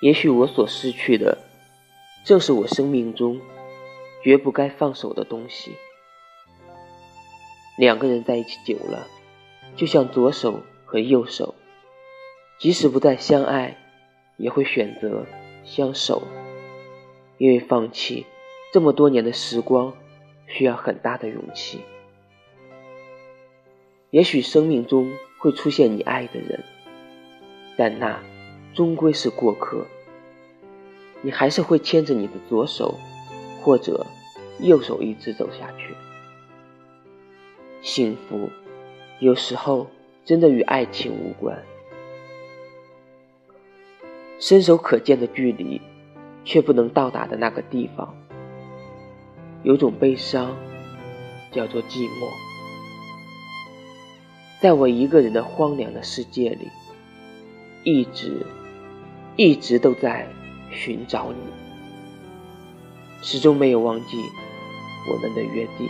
也许我所失去的，正是我生命中绝不该放手的东西。两个人在一起久了，就像左手和右手，即使不再相爱，也会选择相守，因为放弃这么多年的时光，需要很大的勇气。也许生命中会出现你爱的人，但那终归是过客，你还是会牵着你的左手或者右手一直走下去。幸福，有时候真的与爱情无关。伸手可见的距离，却不能到达的那个地方，有种悲伤，叫做寂寞。在我一个人的荒凉的世界里，一直，一直都在寻找你，始终没有忘记我们的约定。